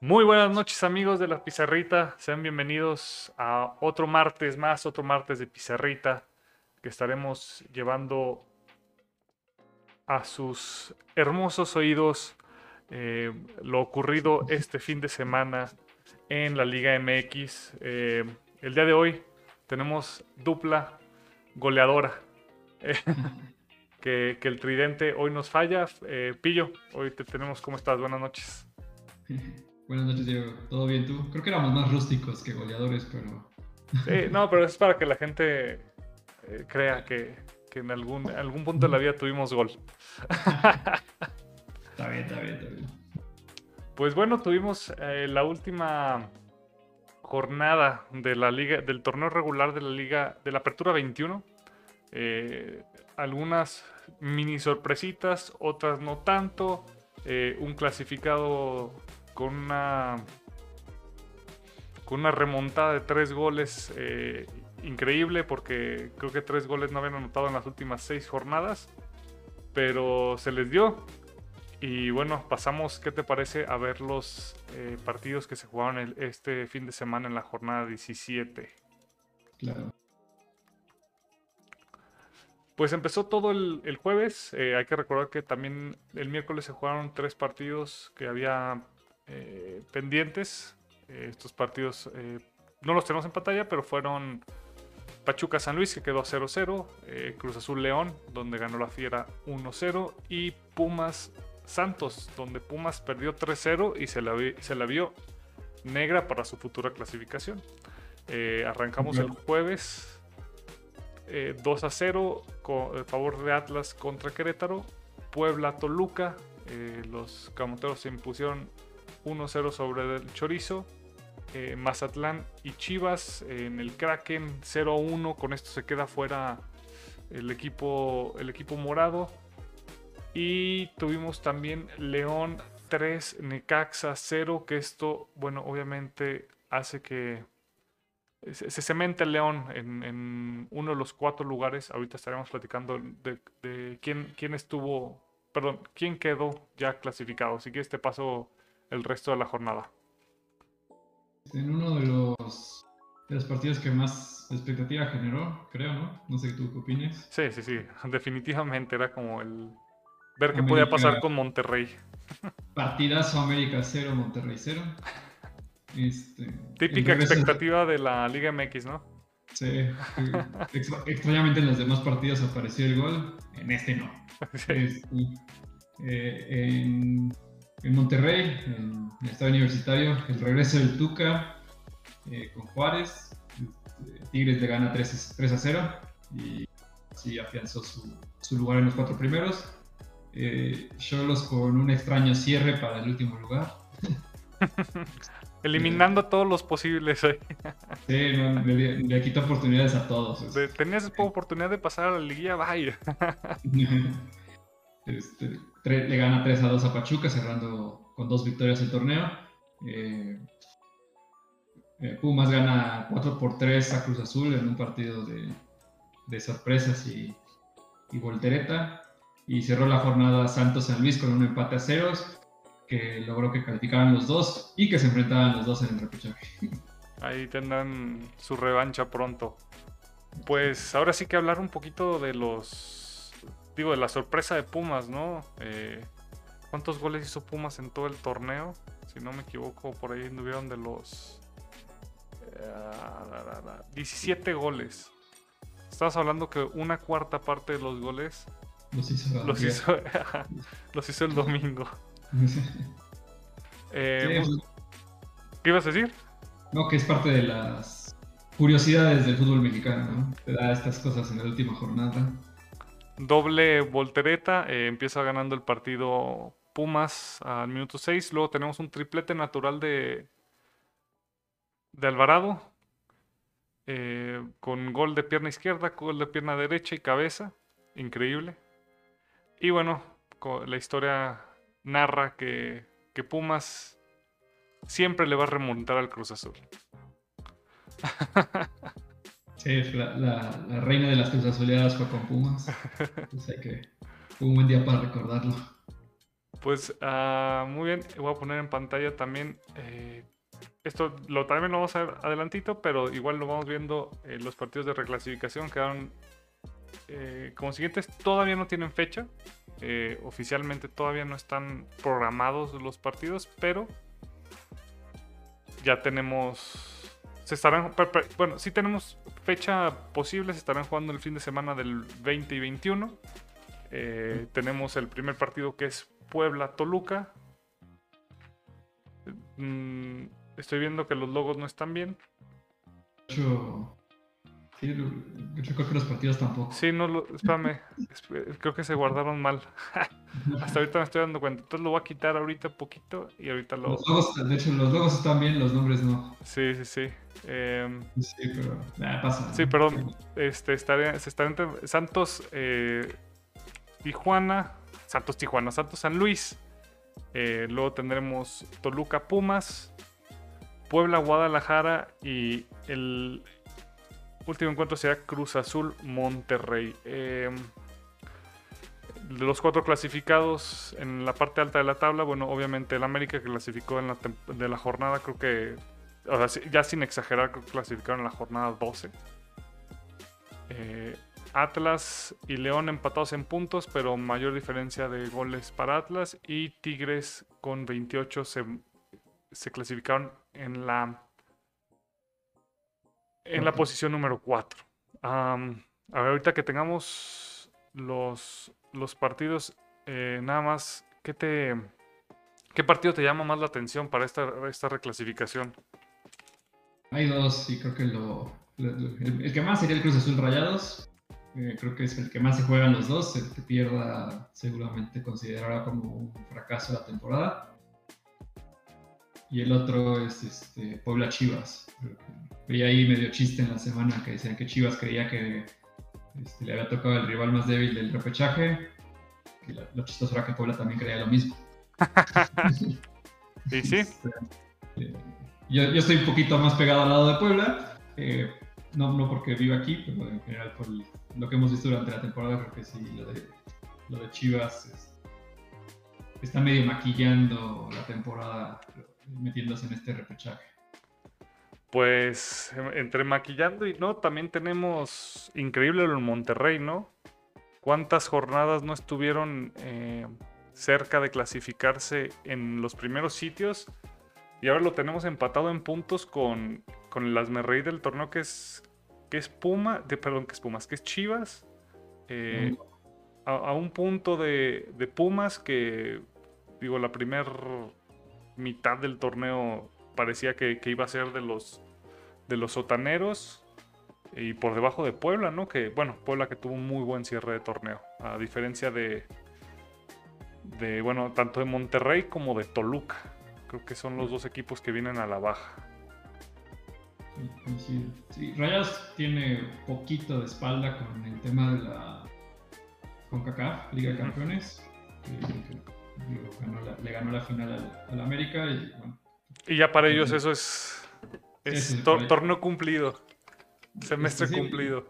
Muy buenas noches amigos de la Pizarrita, sean bienvenidos a otro martes más, otro martes de Pizarrita que estaremos llevando a sus hermosos oídos eh, lo ocurrido este fin de semana en la Liga MX. Eh, el día de hoy tenemos dupla goleadora. que, que, el tridente hoy nos falla. Eh, Pillo, hoy te tenemos. ¿Cómo estás? Buenas noches. Buenas noches, Diego. ¿Todo bien tú? Creo que éramos más rústicos que goleadores, pero... Sí, no, pero es para que la gente eh, crea que, que, en algún, algún punto de la vida tuvimos gol. está bien, está bien, está bien. Pues bueno, tuvimos eh, la última jornada de la liga, del torneo regular de la liga, de la Apertura 21. Eh, algunas mini sorpresitas, otras no tanto. Eh, un clasificado con una con una remontada de tres goles eh, increíble porque creo que tres goles no habían anotado en las últimas seis jornadas pero se les dio. Y bueno pasamos qué te parece a ver los eh, partidos que se jugaron el, este fin de semana en la jornada 17 claro. Pues empezó todo el, el jueves. Eh, hay que recordar que también el miércoles se jugaron tres partidos que había eh, pendientes. Eh, estos partidos no los tenemos en pantalla, pero fueron Pachuca San Luis, que quedó 0-0. Cruz Azul León, donde ganó la Fiera 1-0. Y Pumas Santos, donde Pumas perdió 3-0 y se la, se la vio negra para su futura clasificación. arrancamos el jueves 2 eh, a 0 con el favor de Atlas contra Querétaro. Puebla Toluca. Eh, los camoteros se impusieron 1-0 sobre el Chorizo. Eh, Mazatlán y Chivas en el Kraken 0-1. Con esto se queda fuera el equipo, el equipo morado. Y tuvimos también León 3, Necaxa 0. Que esto, bueno, obviamente hace que se, cementa el León en, uno de los cuatro lugares. Ahorita estaremos platicando de, quién, quién estuvo, perdón, quién quedó ya clasificado. Así que este paso el resto de la jornada. En uno de los, de los partidos que más expectativa generó, creo, ¿no? No sé tú qué opinas. Sí, sí, sí. Definitivamente era como el ver qué podía pasar con Monterrey. Partidazo América 0, Monterrey 0. Este, Típica expectativa de la Liga MX, ¿no? Sí. extrañamente en los demás partidos apareció el gol, en este no. Este, eh, en, Monterrey, en el estado universitario, el regreso del Tuca eh, con Juárez. Este, Tigres le gana 3, a 0 y así afianzó su, lugar en los cuatro primeros. Eh, Cholos con un extraño cierre para el último lugar. Eliminando a todos los posibles. Sí, le, quita oportunidades a todos. tenías oportunidad de pasar a la liguilla, vaya. Este, le gana 3 a 2 a Pachuca, cerrando con dos victorias el torneo. Eh, eh, Pumas gana 4 por 3 a Cruz Azul en un partido de, sorpresas y, voltereta. Y cerró la jornada Santos San Luis con un empate a ceros que logró que calificaran los dos y que se enfrentaban los dos en el repechaje. Ahí tendrán su revancha pronto. Pues ahora sí que hablar un poquito de los. Digo, de la sorpresa de Pumas, ¿no? Eh, ¿Cuántos goles hizo Pumas en todo el torneo? Si no me equivoco, por ahí anduvieron de los. 17 eh, goles. Estabas hablando que una cuarta parte de los goles los hizo, los los hizo el domingo. Eh, ¿Qué ibas a decir? No, que es parte de las curiosidades del fútbol mexicano, ¿no? Te da estas cosas en la última jornada. Doble voltereta, eh, empieza ganando el partido Pumas al minuto 6. Luego tenemos un triplete natural de, de Alvarado. Eh, con gol de pierna izquierda, gol de pierna derecha y cabeza. Increíble. Y bueno, la historia narra que, Pumas siempre le va a remontar al Cruz Azul. Sí, la, reina de las Cruz fue con Pumas. O sea que fue un buen día para recordarlo. Pues uh, muy bien, voy a poner en pantalla también. Eh, esto lo, también lo vamos a ver adelantito, pero igual lo vamos viendo. Eh, los partidos de reclasificación quedaron eh, como siguientes. Todavía no tienen fecha. Eh, oficialmente todavía no están programados los partidos, pero ya tenemos. Se estarán. Bueno, sí tenemos fecha posible. Se estarán jugando el fin de semana del 20 y 21. Eh, tenemos el primer partido que es Puebla-Toluca. Mm, estoy viendo que los logos no están bien. Sí, yo creo que los partidos tampoco. Sí, no, lo, espérame, creo que se guardaron mal. Hasta ahorita me estoy dando cuenta. Entonces lo voy a quitar ahorita poquito y ahorita lo... Los logos, de hecho, los logos están bien, los nombres no. Sí, sí, sí. Em, sí, pero nada, pasa. Sí, perdón. Este, estaré, se está entre Santos eh, Tijuana, Santos Tijuana, Santos San Luis. Eh, luego tendremos Toluca Pumas, Puebla Guadalajara y el último encuentro será Cruz Azul Monterrey. Eh, los cuatro clasificados en la parte alta de la tabla, bueno, obviamente el América que clasificó de la jornada, creo que, o sea, ya sin exagerar, creo que clasificaron en la jornada 12. Eh, Atlas y León empatados en puntos, pero mayor diferencia de goles para Atlas. Y Tigres con 28 se, se clasificaron en la en la posición número 4. a ver, ahorita que tengamos los, los partidos, eh, nada más, ¿qué, te, ¿qué partido te llama más la atención para esta, esta reclasificación? Hay dos, y creo que lo, el, que más sería el Cruz Azul Rayados. Eh, creo que es el que más se juegan los dos. El que pierda seguramente considerará como un fracaso la temporada. Y el otro es este, Puebla Chivas vi ahí medio chiste en la semana que decían que Chivas creía que este, le había tocado el rival más débil del repechaje. Y lo, chistoso era que Puebla también creía lo mismo. ¿Y sí? Este, eh, yo, yo, estoy un poquito más pegado al lado de Puebla. Eh, no, no porque vivo aquí, pero en general por lo que hemos visto durante la temporada, creo que sí, lo de, lo de Chivas está medio maquillando la temporada, metiéndose en este repechaje pues em, entre maquillando y no, también tenemos increíble en Monterrey, ¿no? ¿Cuántas jornadas no estuvieron eh, cerca de clasificarse en los primeros sitios? Y ahora lo tenemos empatado en puntos con, con el Asmerrey del torneo que es, que es Puma, de, perdón, que es Pumas, que es Chivas. Eh, a, un punto de, de Pumas que, digo, la primera mitad del torneo parecía que, que, iba a ser de los de los sotaneros y por debajo de Puebla, ¿no? Que, bueno, Puebla que tuvo un muy buen cierre de torneo, a diferencia de, de bueno, tanto de Monterrey como de Creo que son los dos equipos que vienen a la baja. Sí, sí. Rayas tiene poquito de espalda con el tema de la CONCACAF, Liga de Campeones. Le ganó la final al, América y, y ya para ellos eso es es torneo cumplido. Semestre cumplido.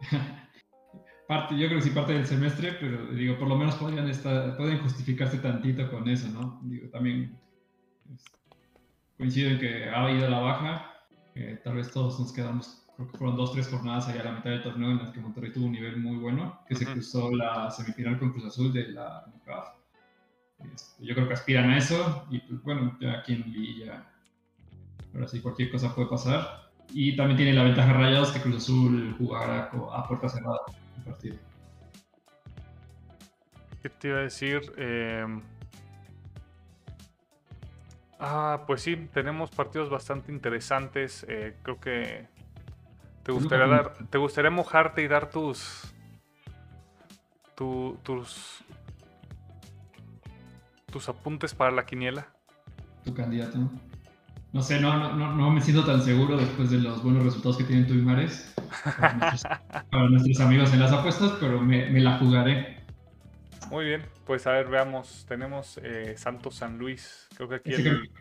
parte, yo creo que sí parte del semestre, pero digo, por lo menos podrían estar, pueden justificarse tantito con eso, ¿no? Digo, también coincido en que ha ido a la baja. tal vez todos nos quedamos, creo que fueron dos, tres jornadas allá a la mitad del torneo en las que Monterrey tuvo un nivel muy bueno, que se cruzó la semifinal con Cruz Azul de la CAF. Este, yo creo que aspiran a eso y pues bueno, ya aquí en Villa pero sí, cualquier cosa puede pasar. Y también tiene la ventaja Rayados que Cruz Azul jugará a puerta cerrada el partido. ¿Qué te iba a decir? Em, ah, pues sí, tenemos partidos bastante interesantes. Eh, creo que te gustaría dar, te gustaría mojarte y dar tus, tus, tus apuntes para la quiniela. Tu candidato. No sé, no, no, no, me siento tan seguro después de los buenos resultados que tienen tú y Mares para nuestros, amigos en las apuestas, pero me, me, la jugaré. Muy bien, pues a ver, veamos. Tenemos eh, Santos San Luis. Creo que aquí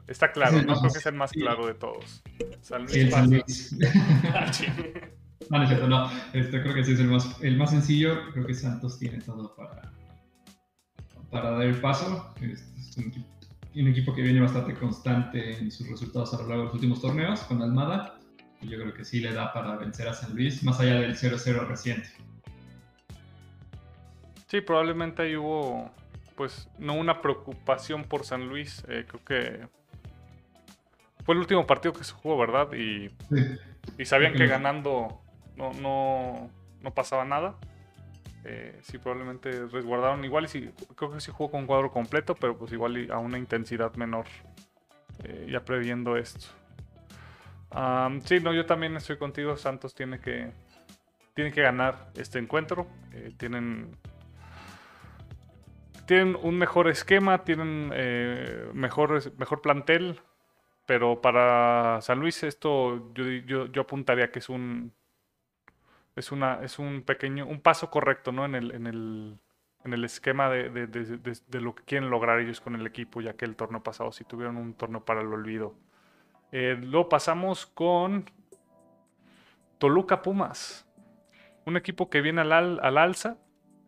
está claro, ¿no? Creo que es el más claro de todos. San Luis. Sí, el San Luis. no, no es cierto, no. Este, creo que sí es el más, el más sencillo. Creo que Santos tiene todo para, para dar el paso. Es un equipo, que viene bastante constante en sus resultados a lo largo de los últimos torneos con Almada. Y yo creo que sí le da para vencer a San Luis, más allá del 0-0 reciente. Sí, probablemente ahí hubo, pues, no una preocupación por San Luis. Eh, creo que fue el último partido que se jugó, ¿verdad? Y, y sabían que ganando no, no, no pasaba nada. Eh, sí, probablemente resguardaron igual y sí, creo que sí jugó con cuadro completo, pero pues igual a una intensidad menor. Eh, ya previendo esto. sí, no, yo también estoy contigo. Santos tiene que, tiene que ganar este encuentro. Eh, tienen, tienen un mejor esquema, tienen mejor, mejor plantel. Pero para San Luis esto yo, yo apuntaría que es un es, una, es un pequeño, un paso correcto, ¿no? En el, en el, en el esquema de, de, de, lo que quieren lograr ellos con el equipo, ya que el torneo pasado sí tuvieron un torneo para el olvido. Eh, luego pasamos con Toluca Pumas, un equipo que viene al, al alza,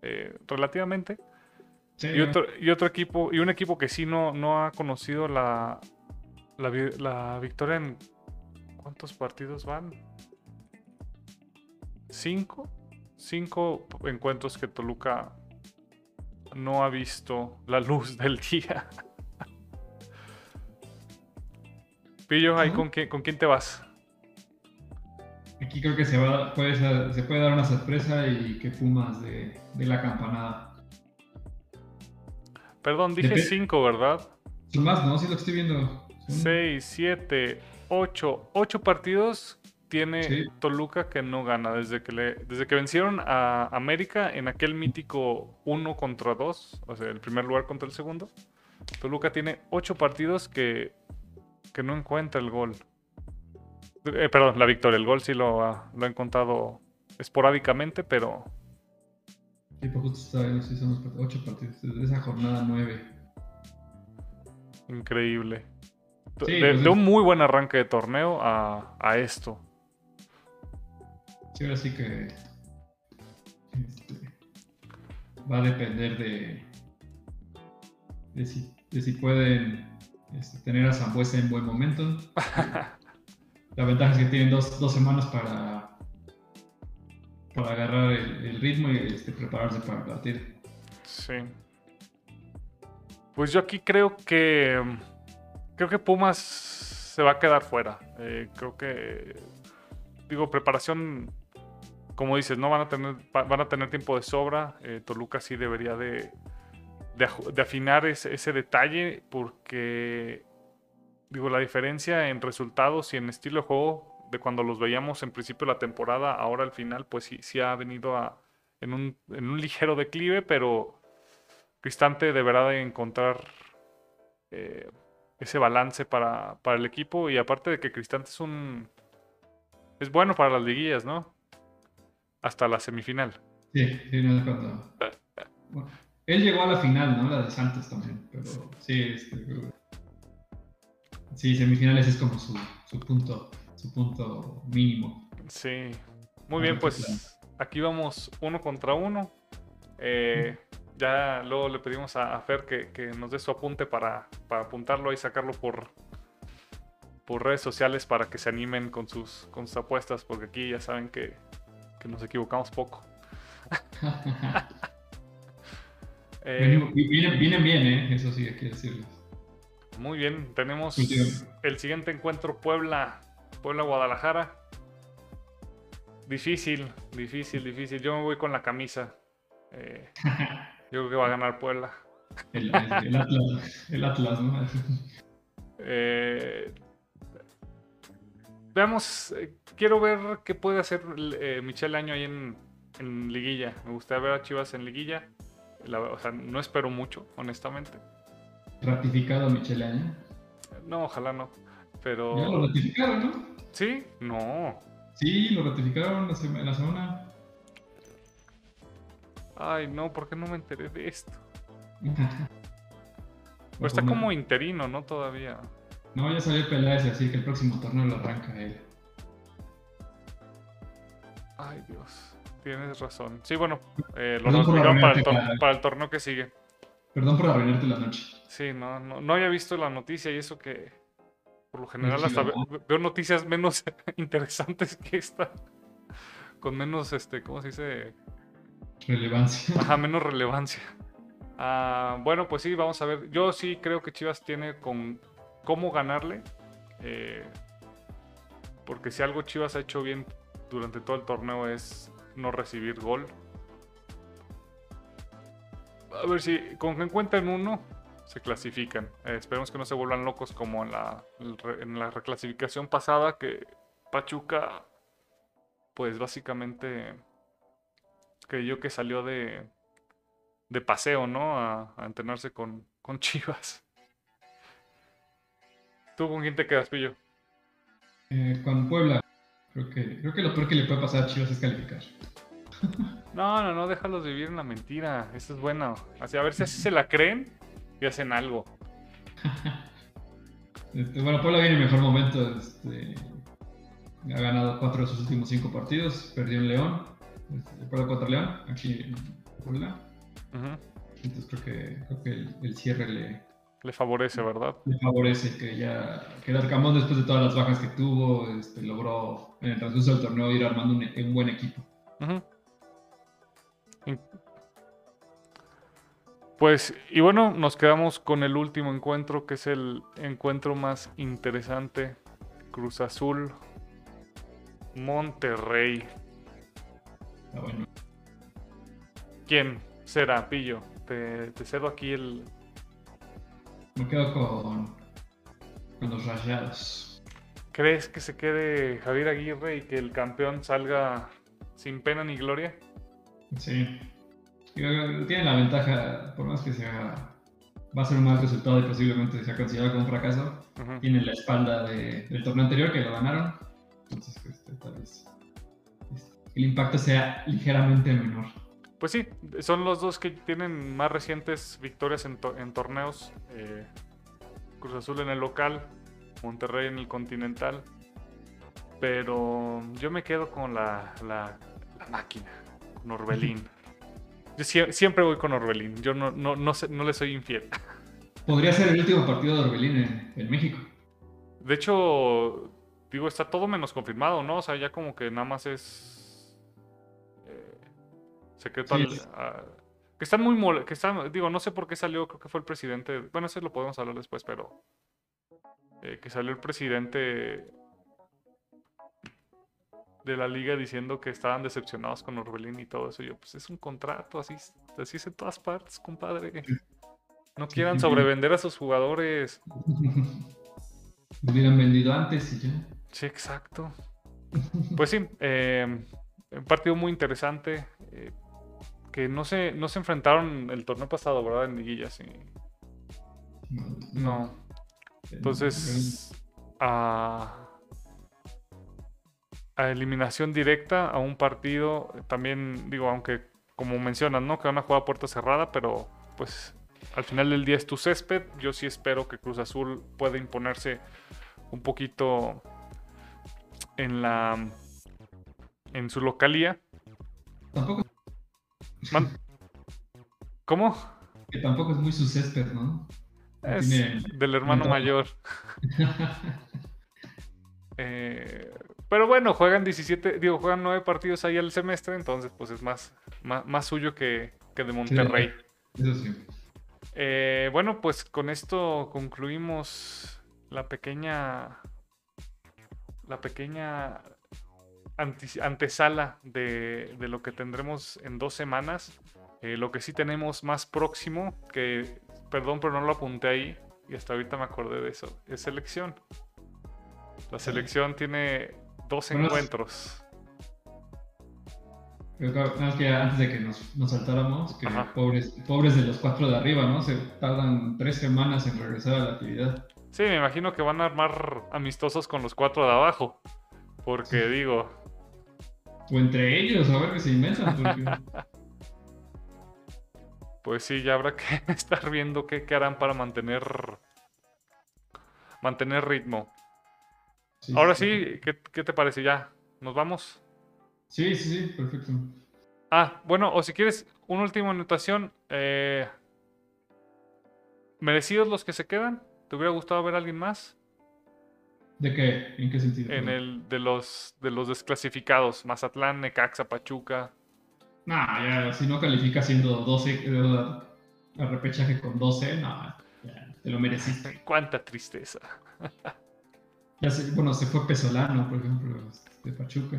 eh, relativamente. y, otro, y otro equipo, y un equipo que sí no, no ha conocido la, la, la victoria en... ¿Cuántos partidos van? Cinco, cinco encuentros que Toluca no ha visto la luz del día. Pillo, con, quién, con quién te vas? Aquí creo que se, va, puede, se puede dar una sorpresa y que fumas de, la campanada. Perdón, dije cinco, ¿verdad? Son más, ¿no? Sí lo estoy viendo. Seis, siete, ocho. Ocho partidos tiene Toluca que no gana desde que le, desde que vencieron a América en aquel mítico 1 contra 2, o sea, el primer lugar contra el segundo. Toluca tiene 8 partidos que, que no encuentra el gol. Eh, perdón, la victoria, el gol sí lo ha, lo han contado esporádicamente, pero... Sí, pues justo está sí son los 8 partidos, desde esa jornada 9. Increíble. de, pues un muy buen arranque de torneo a, a esto. Sí, ahora sí que este, va a depender de, de, si, pueden este, tener a Zambuesa en buen momento. La ventaja es que tienen dos, semanas para, para agarrar el, ritmo y este, prepararse para el partido. Sí. Pues yo aquí creo que creo que Pumas se va a quedar fuera. Eh, creo que digo preparación como dices, no van a tener, van a tener tiempo de sobra. Eh, Toluca sí debería de, afinar ese, detalle porque, digo, la diferencia en resultados y en estilo de juego de cuando los veíamos en principio de la temporada, ahora al final, pues sí, sí ha venido a, en, un, en un ligero declive, pero Cristante deberá de encontrar eh, ese balance para, para el equipo y aparte de que Cristante es un... Es bueno para las liguillas, ¿no? Hasta la semifinal. Sí, sí, no es cuando. Bueno, él llegó a la final, ¿no? La de Santos también, pero sí, este, sí, semifinales es como su, su punto, su punto mínimo. Sí, muy bien, pues aquí vamos uno contra uno. Eh, ya luego le pedimos a, Fer que, que, nos dé su apunte para, para apuntarlo y sacarlo por, por redes sociales para que se animen con sus, con sus apuestas, porque aquí ya saben que que nos equivocamos poco. eh, vienen, bien, ¿eh? eso sí hay que decirles. Muy bien, tenemos el siguiente encuentro Puebla, Puebla-Guadalajara. Difícil, difícil, difícil. Yo me voy con la camisa. Eh, yo creo que va a ganar Puebla. El, Atlas, el Atlas, ¿no? Eh, veamos, eh, quiero ver qué puede hacer eh, Michelle Año ahí en, Liguilla. Me gustaría ver a Chivas en Liguilla. o sea, no espero mucho, honestamente. ¿Ratificado Michelle Año? No, ojalá no. Pero. Ya lo ratificaron, ¿no? Sí, no. Sí, lo ratificaron en la semana. Ay, no, ¿por qué no me enteré de esto? pues está como interino, ¿no? Todavía. No, ya salió Peláez así que el próximo torneo lo arranca él. Ay, Dios. Tienes razón. Sí, bueno, eh, lo para, para, el torneo que sigue. Perdón por arruinarte la noche. Sí, no, no, no había visto la noticia y eso que por lo general hasta veo noticias menos interesantes que esta. Con menos, este, ¿cómo se dice? Relevancia. Ajá, menos relevancia. Ah, bueno, pues sí, vamos a ver. Yo sí creo que Chivas tiene con cómo ganarle. Eh, porque si algo Chivas ha hecho bien durante todo el torneo es no recibir gol. A ver si con que encuentren uno se clasifican. Eh, esperemos que no se vuelvan locos como en la, reclasificación pasada que Pachuca pues básicamente creyó que salió de, de paseo, ¿no? A, entrenarse con, con Chivas. ¿Tú con quién te quedas, Pillo? Eh, con Puebla. Creo que, creo que lo peor que le puede pasar a Chivas es calificar. No, no, no, déjalos vivir en la mentira. Eso es bueno. Así, a ver si así se la creen y hacen algo. Este, bueno, Puebla viene en mejor momento. Este, ha ganado cuatro de sus últimos cinco partidos. Perdió en León. Este, Puebla contra León, aquí en Puebla. Entonces creo que, creo que el, cierre le, le favorece, ¿verdad? Le favorece que ya que el Arcamón después de todas las bajas que tuvo, este, logró en el transcurso del torneo ir armando un, buen equipo. Pues, y bueno, nos quedamos con el último encuentro, que es el encuentro más interesante. Cruz Azul, Monterrey. Ah, bueno. ¿Quién será, Pillo? Te, cedo aquí el... Me quedo con, con los rayados. ¿Crees que se quede Javier Aguirre y que el campeón salga sin pena ni gloria? Sí. Tiene la ventaja, por más que sea, va a ser un mal resultado y posiblemente sea considerado como un fracaso. Tiene la espalda del torneo anterior que lo ganaron. Entonces, este, tal vez este, el impacto sea ligeramente menor. Pues sí, son los dos que tienen más recientes victorias en, torneos. Eh, Cruz Azul en el local, Monterrey en el continental. Pero yo me quedo con la, la, la máquina, con Orbelín. Yo siempre voy con Orbelín. Yo no, no, no, no le soy infiel. Podría ser el último partido de Orbelín en, México. De hecho, digo, está todo menos confirmado, ¿no? O sea, ya como que nada más es secreto que están muy mol que están, digo, no sé por qué salió, creo que fue el presidente, bueno, eso lo podemos hablar después, pero eh, que salió el presidente de la liga diciendo que estaban decepcionados con Orbelín y todo eso. Yo, pues es un contrato, así, así es en todas partes, compadre. No quieran sobrevender a sus jugadores. Hubieran vendido antes y ya. Sí, exacto. Pues sí, eh, un partido muy interesante. Eh, que no se, no se enfrentaron el torneo pasado, ¿verdad? En liguillas. No. Entonces, a a eliminación directa a un partido, también digo, aunque como mencionas, ¿no? Que van a jugar a puerta cerrada, pero pues al final del día es tu césped. Yo sí espero que Cruz Azul pueda imponerse un poquito en la en su localía. Tampoco. ¿Cómo? Que tampoco es muy su césped, ¿no? Es del hermano mayor. eh, pero bueno, juegan 17, digo, juegan 9 partidos ahí al semestre, entonces pues es más, más, suyo que, de Monterrey. eso sí. Eh, bueno, pues con esto concluimos la pequeña. La pequeña antesala de, lo que tendremos en dos semanas. Eh, lo que sí tenemos más próximo, que perdón, pero no lo apunté ahí y hasta ahorita me acordé de eso, es selección. La selección tiene Dos encuentros. Creo que antes de que nos, nos saltáramos, que pobres, pobres de los cuatro de arriba, ¿no? Se tardan tres semanas en regresar a la actividad. Sí, me imagino que van a armar amistosos con los cuatro de abajo. Porque digo. O entre ellos, a ver qué se inventan. pues sí, ya habrá que estar viendo qué, qué harán para mantener. Mantener ritmo. Ahora sí, ¿qué, te parece? ¿Ya nos vamos? Sí, sí, sí, perfecto. Ah, bueno, o si quieres, una última anotación. Eh, ¿Merecidos los que se quedan? ¿Te hubiera gustado ver a alguien más? ¿De qué? ¿En qué sentido? En el de los de los desclasificados, Mazatlán, Necaxa, Pachuca. Nah, ya, si no califica siendo 12, el repechaje con 12, no, ya, te lo mereciste. Cuánta tristeza. ya bueno, se fue Pesolano, por ejemplo, de Pachuca.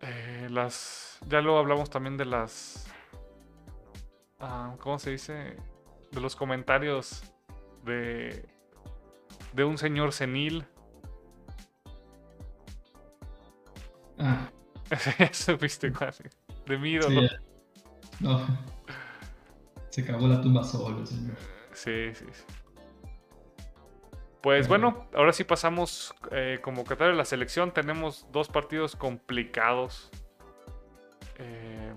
Eh, las. Ya luego hablamos también de las. Ah, ¿Cómo se dice? De los comentarios de. De un señor senil. Ah. Eso viste, De mi ídolo. no. Se acabó la tumba solo, señor. Sí, sí, sí. Pues bueno, ahora sí pasamos eh, como Qatar de la selección. Tenemos dos partidos complicados. Eh,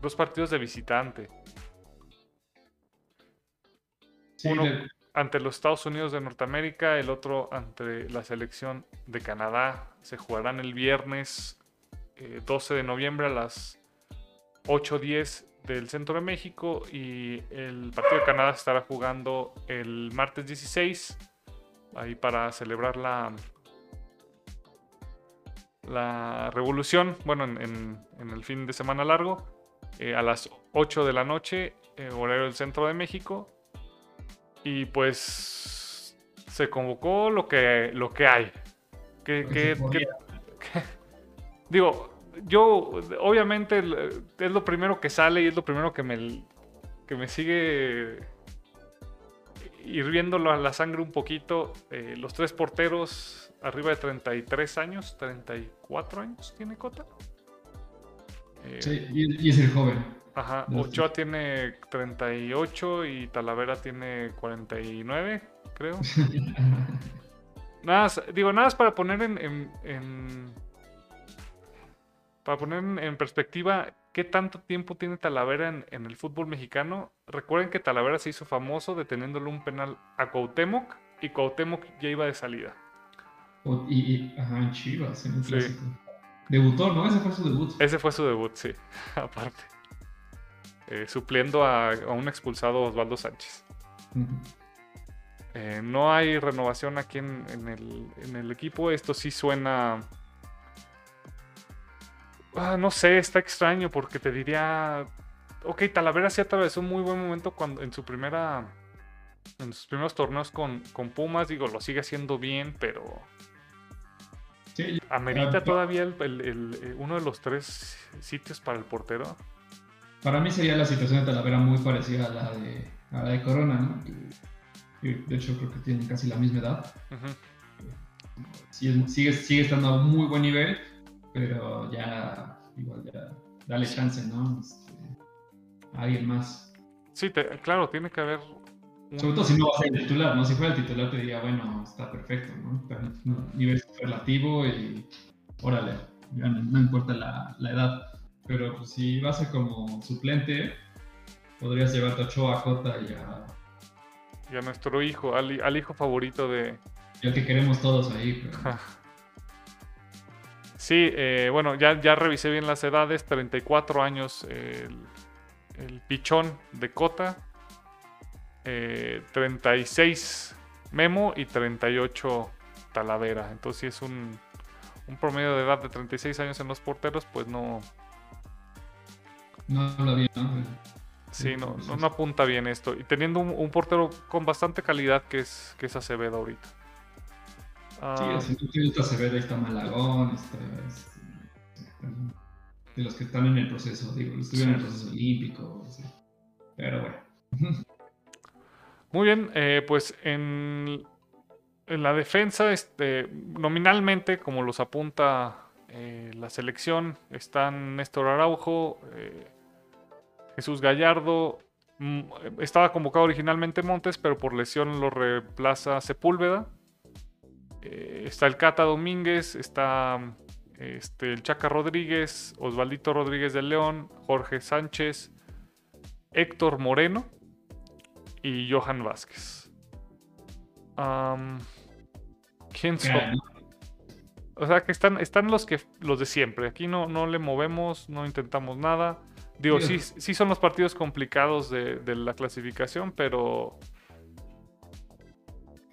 dos partidos de visitante. Uno ante los Estados Unidos de Norteamérica, el otro ante la selección de Canadá. Se jugarán el viernes 12 eh, de noviembre a las 8.10 del centro de México y el partido de Canadá estará jugando el martes 16 ahí para celebrar la la revolución bueno en, el fin de semana largo eh, a las 8 de la noche eh, horario del centro de México y pues se convocó lo que lo que hay que, digo yo, obviamente, es lo primero que sale y es lo primero que me, que me sigue hirviendo la, la sangre un poquito. Eh, los tres porteros arriba de 33 años, 34 años tiene Cota. Eh, sí, y, es el joven. Ajá, Ochoa tiene 38 y Talavera tiene 49, creo. nada, digo, nada más para poner en para poner en perspectiva qué tanto tiempo tiene Talavera en, el fútbol mexicano, recuerden que Talavera se hizo famoso deteniéndole un penal a Cuauhtémoc y Cuauhtémoc ya iba de salida. y, ajá, en Chivas, en un clásico. Debutó, ¿no? Ese fue su debut. Ese fue su debut, sí, aparte. Eh, supliendo a, un expulsado Osvaldo Sánchez. Eh, no hay renovación aquí en, el, en el equipo. Esto sí suena Ah, no sé, está extraño porque te diría. Ok, Talavera sí atravesó un muy buen momento cuando en su primera. En sus primeros torneos con, con Pumas, digo, lo sigue haciendo bien, pero. Sí, ¿Amerita todavía el, eh, uno de los tres sitios para el portero? Para mí sería la situación de Talavera muy parecida a la de, a la de Corona, ¿no? de hecho, creo que tienen casi la misma edad. sigue, sigue estando a muy buen nivel pero ya, igual ya, dale chance, ¿no? Este, a alguien más. Sí, claro, tiene que haber. Sobre todo si no va a ser el titular, ¿no? Si fuera el titular te diría, bueno, está perfecto, ¿no? nivel superlativo y órale, ya no, importa la, la, edad. Pero pues, si va a ser como suplente, podrías llevarte a Ochoa, Cota y a. Y a nuestro hijo, al, al hijo favorito de. Al que queremos todos ahí. Pero... Sí, eh, bueno, ya, ya revisé bien las edades. 34 años el, pichón de Cota. 36 eh, Memo y 38 Talavera. Entonces, si es un, promedio de edad de 36 años en los porteros, pues no. No habla bien, ¿no? Sí, no, no, apunta bien esto. Y teniendo un, portero con bastante calidad que es, que es Acevedo ahorita. Ah. Sí, si tú Acevedo, ahí está Malagón, está, de los que están en el proceso, digo, estuvieron en el proceso olímpico, pero bueno. Muy bien, eh, pues en, en, la defensa, este, nominalmente, como los apunta eh, la selección, están Néstor Araujo, eh, Jesús Gallardo, mm, estaba convocado originalmente Montes, pero por lesión lo reemplaza Sepúlveda. Eh, está el Cata Domínguez, está este, el Chaca Rodríguez, Osvaldito Rodríguez del León, Jorge Sánchez, Héctor Moreno y Johan Vázquez. ¿Quién son? O sea que están, están los que los de siempre. Aquí no, no le movemos, no intentamos nada. Digo, sí, sí son los partidos complicados de, la clasificación, pero...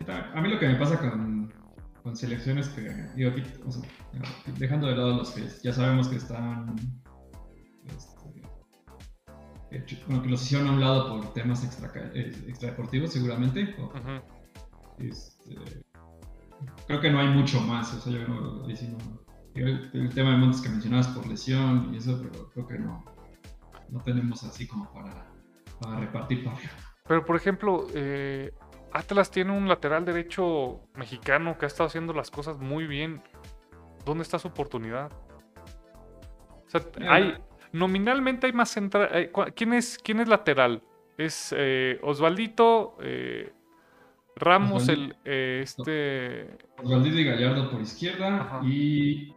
A mí lo que me pasa con, con selecciones que, digo, dejando de lado los que ya sabemos que están, este, bueno, que los hicieron a un lado por temas extra, extradeportivos seguramente. este, creo que no hay mucho más, o sea, yo no, el, el, tema de Montes que mencionabas por lesión y eso, pero creo que no, no tenemos así como para, para repartir pareja. Pero por ejemplo, eh, Atlas tiene un lateral derecho mexicano que ha estado haciendo las cosas muy bien. ¿Dónde está su oportunidad? O sea, eh, hay, nominalmente hay más central. Eh, ¿quién, es, ¿Quién es lateral? Es Osvaldito, Ramos, el este. Osvaldito y Gallardo por izquierda y,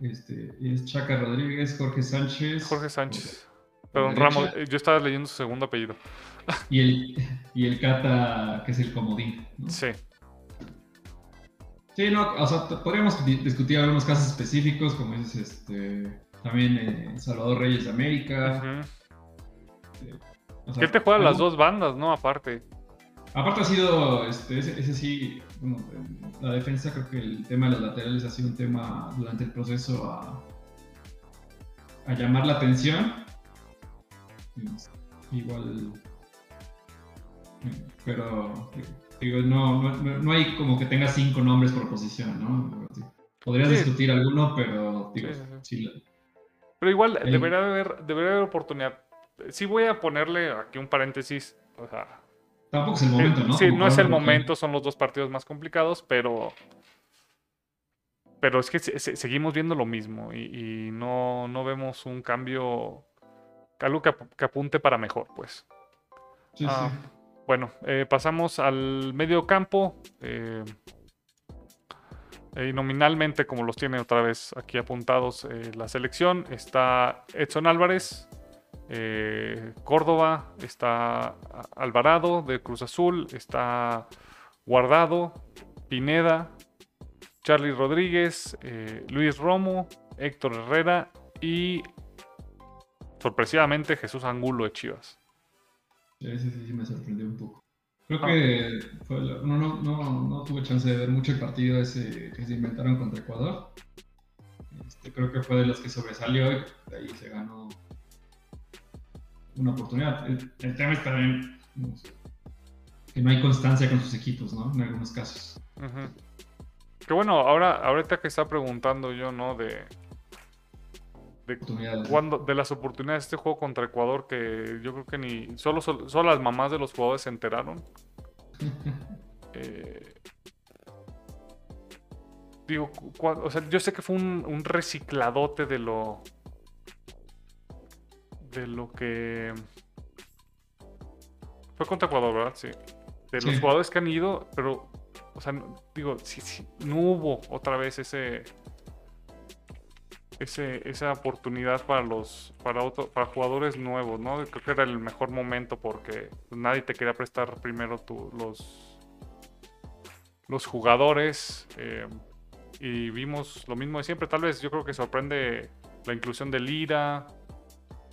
este, es Chaca Rodríguez, Jorge Sánchez. Jorge Sánchez. Perdón, Ramos, eh, yo estaba leyendo su segundo apellido. Y el, y el Cata, que es el comodín. Sí. Sí, no, o sea, podríamos discutir algunos casos específicos, como dices, este, también eh, Salvador Reyes de América. Eh, él te juega las dos bandas, ¿no? Aparte. Aparte ha sido, este, ese, ese, sí, bueno, la defensa creo que el tema de los laterales ha sido un tema durante el proceso a, a llamar la atención Igual. Pero digo, no, no, hay como que tenga cinco nombres por posición, ¿no? Podrías discutir alguno, pero digo, Pero igual debería haber, debería haber oportunidad. Sí voy a ponerle aquí un paréntesis. O sea, Tampoco es el momento, ¿no? Sí, no es el momento, son los dos partidos más complicados, pero. Pero es que seguimos viendo lo mismo y, y no, no, vemos un cambio algo que, apunte para mejor, pues. Ah, bueno, eh, pasamos al medio campo. Eh, eh, nominalmente, como los tiene otra vez aquí apuntados la selección, está Edson Álvarez, Córdoba, está Alvarado de Cruz Azul, está Guardado, Pineda, Charlie Rodríguez, Luis Romo, Héctor Herrera y sorpresivamente Jesús Angulo de Chivas. Sí, sí, sí, me sorprendió un poco. Creo ah. que no, no, no, no, tuve chance de ver mucho el partido ese que se inventaron contra Ecuador. Este, creo que fue de los que sobresalió y de ahí se ganó una oportunidad. El, tema es también que no hay constancia con sus equipos, ¿no? En algunos casos. Que bueno, ahora, ahorita que está preguntando yo, ¿no? De, de, cuando, de las oportunidades de este juego contra Ecuador que yo creo que ni solo, solo, las mamás de los jugadores se enteraron. Eh, digo, o sea, yo sé que fue un, recicladote de lo de lo que fue contra Ecuador, ¿verdad? Sí. De los jugadores que han ido, pero, o sea, digo, si, no hubo otra vez ese esa oportunidad para los para para jugadores nuevos, ¿no? Creo que era el mejor momento porque nadie te quería prestar primero los los jugadores eh, y vimos lo mismo de siempre. Tal vez yo creo que sorprende la inclusión de Lira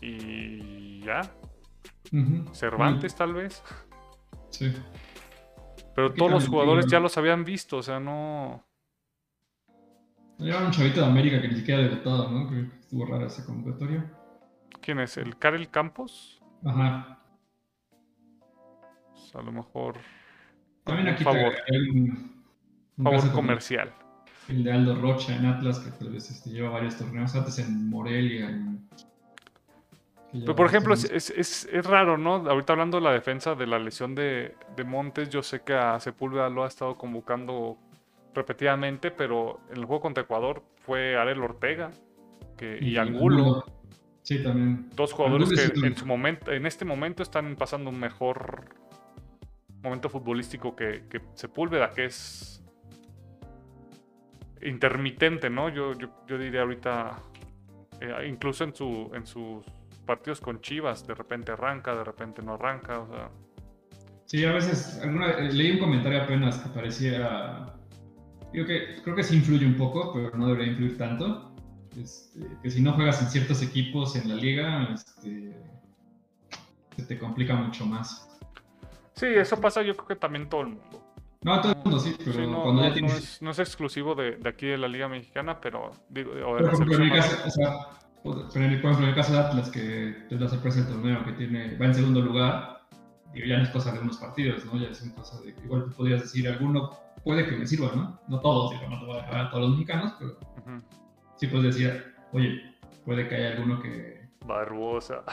y ya. Cervantes tal vez. Sí. Pero todos los jugadores ya los habían visto, o sea, no Lleva un chavito de América que ni siquiera ha debutado, ¿no? Creo que estuvo rara esa convocatoria. ¿Quién es? ¿El Karel Campos? Ajá. Pues, a lo mejor. También aquí favor, un, favor comercial. El de Aldo Rocha en Atlas, que tal vez este, lleva varios torneos antes en Morelia. Pero por ejemplo, es, es, es, raro, ¿no? Ahorita hablando de la defensa de la lesión de, de Montes, yo sé que a Sepúlveda lo ha estado convocando repetidamente, pero en el juego contra Ecuador fue Arel Ortega y, Angulo. Sí, también. Dos jugadores que en, su momento, en este momento están pasando un mejor momento futbolístico que, Sepúlveda, que es intermitente, ¿no? Yo, yo, diría ahorita, eh, incluso en, su, en sus partidos con Chivas, de repente arranca, de repente no arranca, o sea. Sí, a veces, eh, leí un comentario apenas que parecía que, creo que sí influye un poco, pero no debería influir tanto. este, que si no juegas en ciertos equipos en la liga, este, se te complica mucho más. Sí, eso pasa yo creo que también todo el mundo. No, todo el mundo sí, pero no, cuando ya no tienes... es, exclusivo de, aquí de la Liga Mexicana, pero digo, o de en el por ejemplo, en el caso de Atlas, que es la sorpresa del torneo, que tiene, va en segundo lugar, digo, ya no es cosa de unos partidos, ¿no? Ya es una cosa de, igual tú podrías decir, alguno puede que me sirva, ¿no? No todos, digo, no te voy a dejar a todos los mexicanos, pero sí puedes decir, oye, puede que haya alguno que... Barbosa.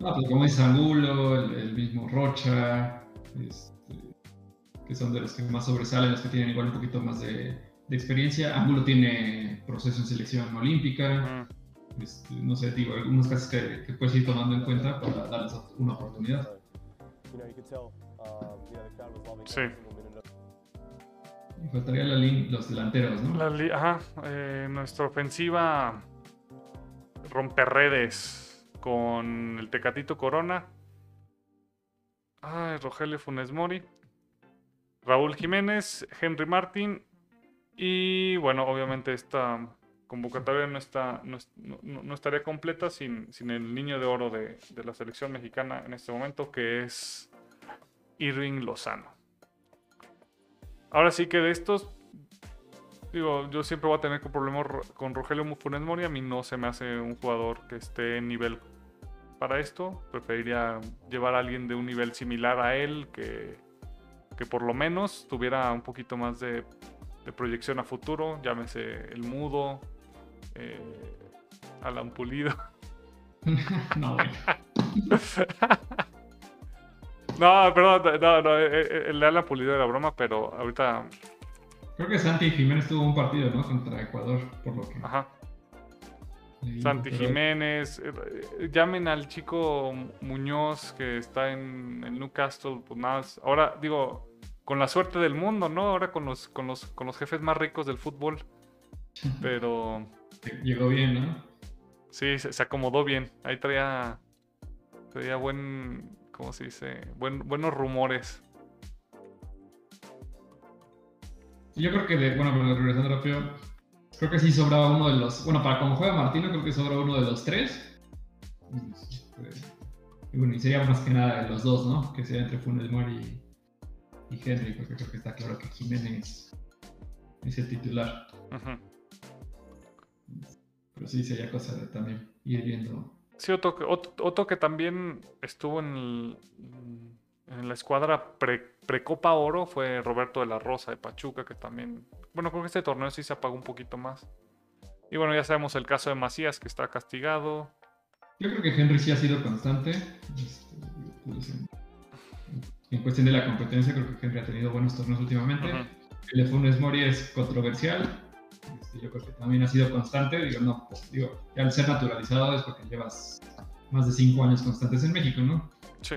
no, pues como dice Angulo, el, mismo Rocha, este, que son de los que más sobresalen, los que tienen igual un poquito más de, experiencia. Angulo tiene proceso en selección olímpica. Este, no sé, digo, algunos casos que, que, puedes ir tomando en cuenta para darles una oportunidad. Sí. Y faltaría la los delanteros, ¿no? La ajá, eh, nuestra ofensiva rompe redes con el Tecatito Corona. Ay, Rogelio Funes Mori. Raúl Jiménez, Henry Martín. Y bueno, obviamente esta convocatoria no, está, no, estaría completa sin, sin, el niño de oro de, de la selección mexicana en este momento, que es Irving Lozano. Ahora sí que de estos, digo, yo siempre voy a tener problemas con Rogelio Funes Mori. A mí no se me hace un jugador que esté en nivel para esto. Preferiría llevar a alguien de un nivel similar a él, que, que por lo menos tuviera un poquito más de, proyección a futuro. Llámese el mudo, eh, Alan Pulido. no, No, perdón, no, no, eh, eh, el de Alan Pulido era broma, pero ahorita. Creo que Santi Jiménez tuvo un partido, ¿no? Contra Ecuador, por lo que. Ajá. Santi Jiménez, eh, llamen al chico Muñoz que está en, el Newcastle, pues más. Ahora, digo, con la suerte del mundo, ¿no? Ahora con los, con los, con los jefes más ricos del fútbol. Pero. Llegó bien, ¿no? Sí, se, se acomodó bien. Ahí traía. Traía buen ¿cómo se dice? buenos rumores. Yo creo que, de, bueno, pero regresando rápido, creo que sí sobraba uno de los, bueno, para como juega Martino, creo que sobra uno de los tres. Y bueno, y sería más que nada de los dos, ¿no? Que sería entre Funes Mori y, Henry, porque creo que está claro que Jiménez es el titular. Pero sí sería cosa de también ir viendo Sí, otro, que también estuvo en, en la escuadra pre-Copa Oro fue Roberto de la Rosa de Pachuca, que también, bueno, creo que este torneo sí se apagó un poquito más. Y bueno, ya sabemos el caso de Macías, que está castigado. Yo creo que Henry sí ha sido constante. Este, en cuestión de la competencia, creo que Henry ha tenido buenos torneos últimamente. El de Funes Mori es controversial. Este, yo creo que también ha sido constante. Digo, no, pues, digo, al ser naturalizado es porque llevas más de cinco años constantes en México, ¿no? Sí.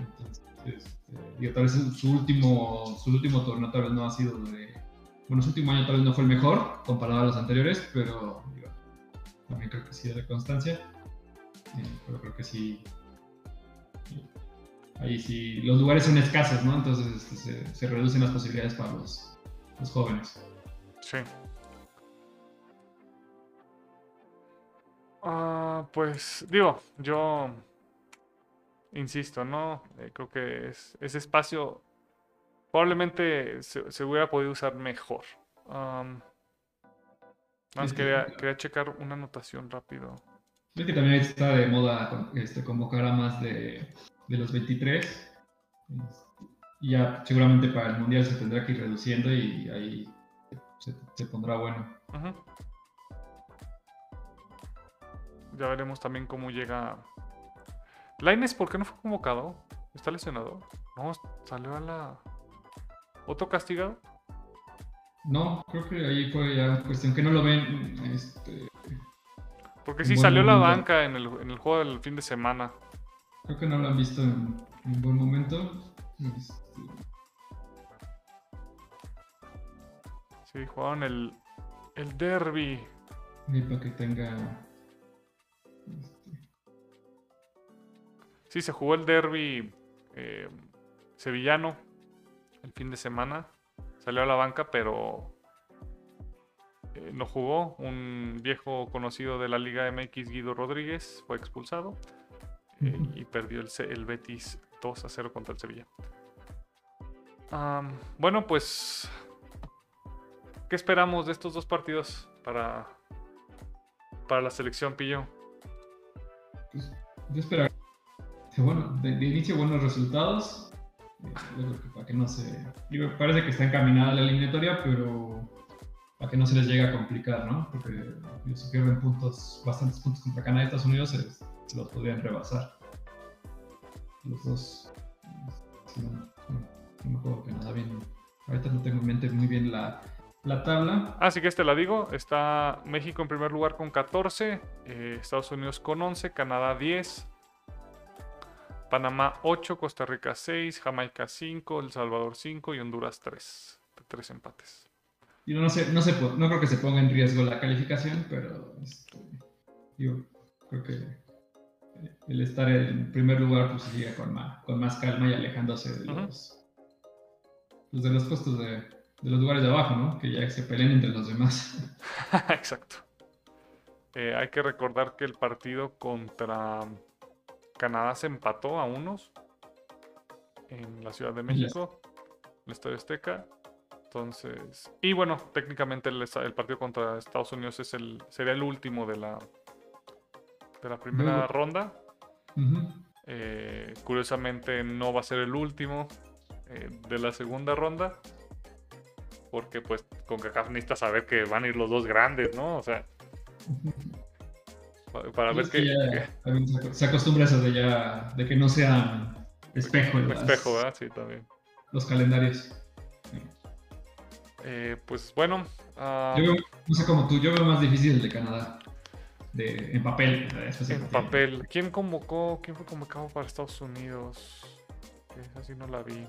Este, digo, tal vez su último, su último torneo tal vez no ha sido de... Bueno, su último año tal vez no fue el mejor comparado a los anteriores, pero digo, también creo que sí de constancia. Eh, pero creo que sí... Ahí sí, los lugares son escasos, ¿no? Entonces este, se, se, reducen las posibilidades para los, los jóvenes. Sí. Ah, pues digo, yo insisto, ¿no? Eh, creo que es, ese espacio probablemente se, hubiera podido usar mejor. más quería, quería, checar una anotación rápido. Creo que también está de moda este, convocar a más de, los 23. Y ya seguramente para el Mundial se tendrá que ir reduciendo y ahí se, pondrá bueno. Ya veremos también cómo llega. Laines, ¿por qué no fue convocado? ¿Está lesionado? No, salió a la. ¿Otro castigado? No, creo que ahí fue ya cuestión que no lo ven. Este, Porque sí salió a la banca en el, en el, juego del fin de semana. Creo que no lo han visto en, un buen momento. Este... Sí, jugaron el, el derby. Y para que tenga Sí, se jugó el derby eh, sevillano el fin de semana. Salió a la banca, pero eh, no jugó. Un viejo conocido de la Liga MX, Guido Rodríguez, fue expulsado y perdió el, el, Betis 2 a 0 contra el Sevilla. bueno, pues, ¿qué esperamos de estos dos partidos para, para la selección, Pillo? Pues, yo espero bueno, de, inicio buenos resultados. Eh, para que no se. parece que está encaminada la eliminatoria, pero para que no se les llegue a complicar, ¿no? Porque si pierden puntos, bastantes puntos contra Canadá y Estados Unidos, se, los podrían rebasar. Los dos. no, me acuerdo que nada bien. Ahorita no tengo en mente muy bien la, la tabla. Así que este la digo. Está México en primer lugar con 14, eh, Estados Unidos con 11, Canadá 10, Panamá 8, Costa Rica 6, Jamaica 5, El Salvador 5 y Honduras 3. Tres empates. Yo no, sé, no, sé, no creo que se ponga en riesgo la calificación, pero este, yo creo que el estar en primer lugar pues sigue con más, con más calma y alejándose de los, pues, de los puestos de, de, los lugares de abajo, ¿no? Que ya se peleen entre los demás. Exacto. Eh, hay que recordar que el partido contra Canadá se empató a unos en la Ciudad de México, el Estadio Azteca. Entonces, y bueno, técnicamente el, partido contra Estados Unidos es el, sería el último de la, de la primera ronda. Eh, curiosamente no va a ser el último eh, de la segunda ronda. Porque pues con CACAF necesita saber que van a ir los dos grandes, ¿no? O sea, para ver que, Se acostumbra eso de ya, de que no sean espejo. espejo, ¿verdad? Sí, también. Los calendarios. Eh, pues bueno. Ah, yo no sé como tú, yo veo más difícil el de Canadá. De, en papel. En papel. ¿Quién convocó? ¿Quién fue convocado para Estados Unidos? así no la vi.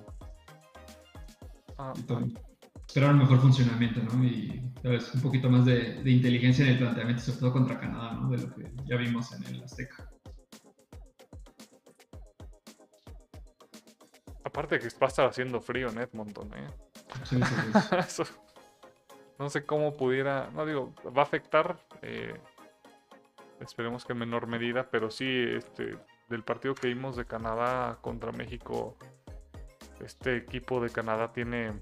Ah, esperar un mejor funcionamiento, ¿no? Y ¿sabes? un poquito más de, inteligencia en el planteamiento, sobre todo contra Canadá, ¿no? De lo que ya vimos en el Azteca. Aparte que va a estar haciendo frío en Edmonton, ¿eh? Sí, sí, no sé cómo pudiera, no digo, va a afectar, eh, esperemos que en menor medida, pero sí, este, del partido que vimos de Canadá contra México, este equipo de Canadá tiene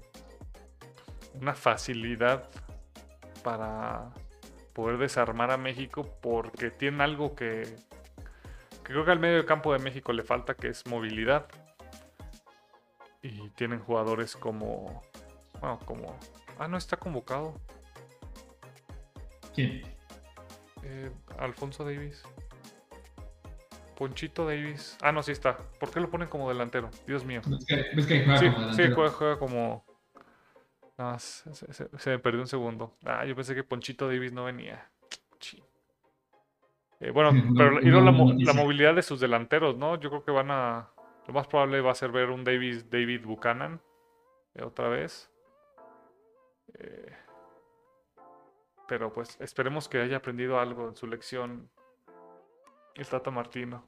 una facilidad para poder desarmar a México porque tiene algo que, creo que al medio campo de México le falta, que es movilidad. Y tienen jugadores como... Bueno, como... Ah, no está convocado. ¿Quién? Eh, Alfonso Davis. Ponchito Davis. Ah, no, sí está. ¿Por qué lo ponen como delantero? Dios mío. ¿Ves que, juega como delantero? Sí, juega como no, se, me perdió un segundo. Ah, yo pensé que Ponchito Davis no venía. Eh, bueno, pero la, movilidad de sus delanteros, ¿no? Yo creo que van a. Lo más probable va a ser ver un David, David Buchanan eh, otra vez. Eh, pero pues esperemos que haya aprendido algo en su lección el Tata Martino.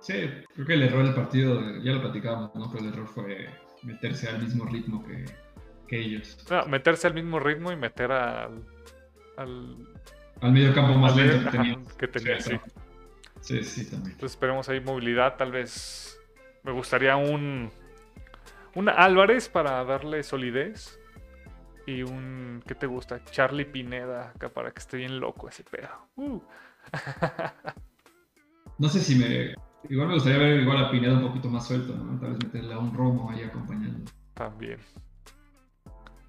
Sí, creo que el error del partido, ya lo platicábamos, ¿no? Pero el error fue meterse al mismo ritmo que, que ellos. meterse al mismo ritmo y meter al. al, al medio campo más lento que tenía. sí, sí. sí. también. Entonces esperemos ahí movilidad, tal vez. Me gustaría un. Un Álvarez para darle solidez. Y un. ¿Qué te gusta? Charlie Pineda acá para que esté bien loco ese pedo. Uh. no sé si me. Igual me gustaría ver igual a Pineda un poquito más suelto, ¿no? Tal vez meterle a un romo ahí acompañando. También.